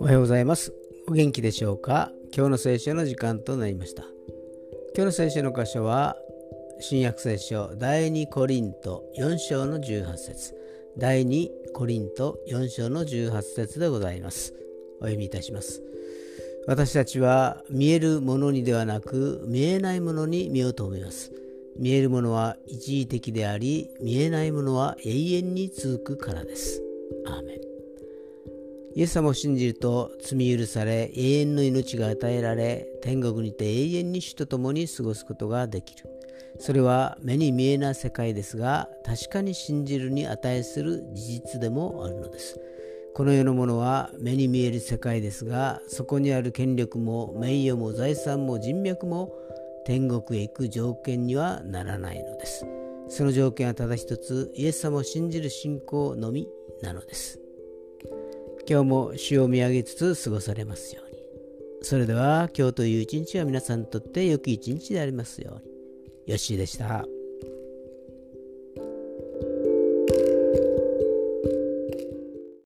おはようございます。お元気でしょうか？今日の聖書の時間となりました。今日の聖書の箇所は新約聖書第2コリント4章の18節。第2コリント4章の18節でございます。お読みいたします。私たちは見えるものにではなく見えないものに見ようと思います。見えるものは一時的であり見えないものは永遠に続くからです。アーメン。イエス様を信じると罪許され永遠の命が与えられ天国にて永遠に主と共に過ごすことができる。それは目に見えない世界ですが確かに信じるに値する事実でもあるのです。この世のものは目に見える世界ですがそこにある権力も名誉も財産も人脈も天国へ行く条件にはならないのです。その条件はただ一つイエス様を信じる信仰のみなのです。今日も主を見上げつつ過ごされますように。それでは今日という一日は皆さんにとって良き一日でありますように。よッしーでした。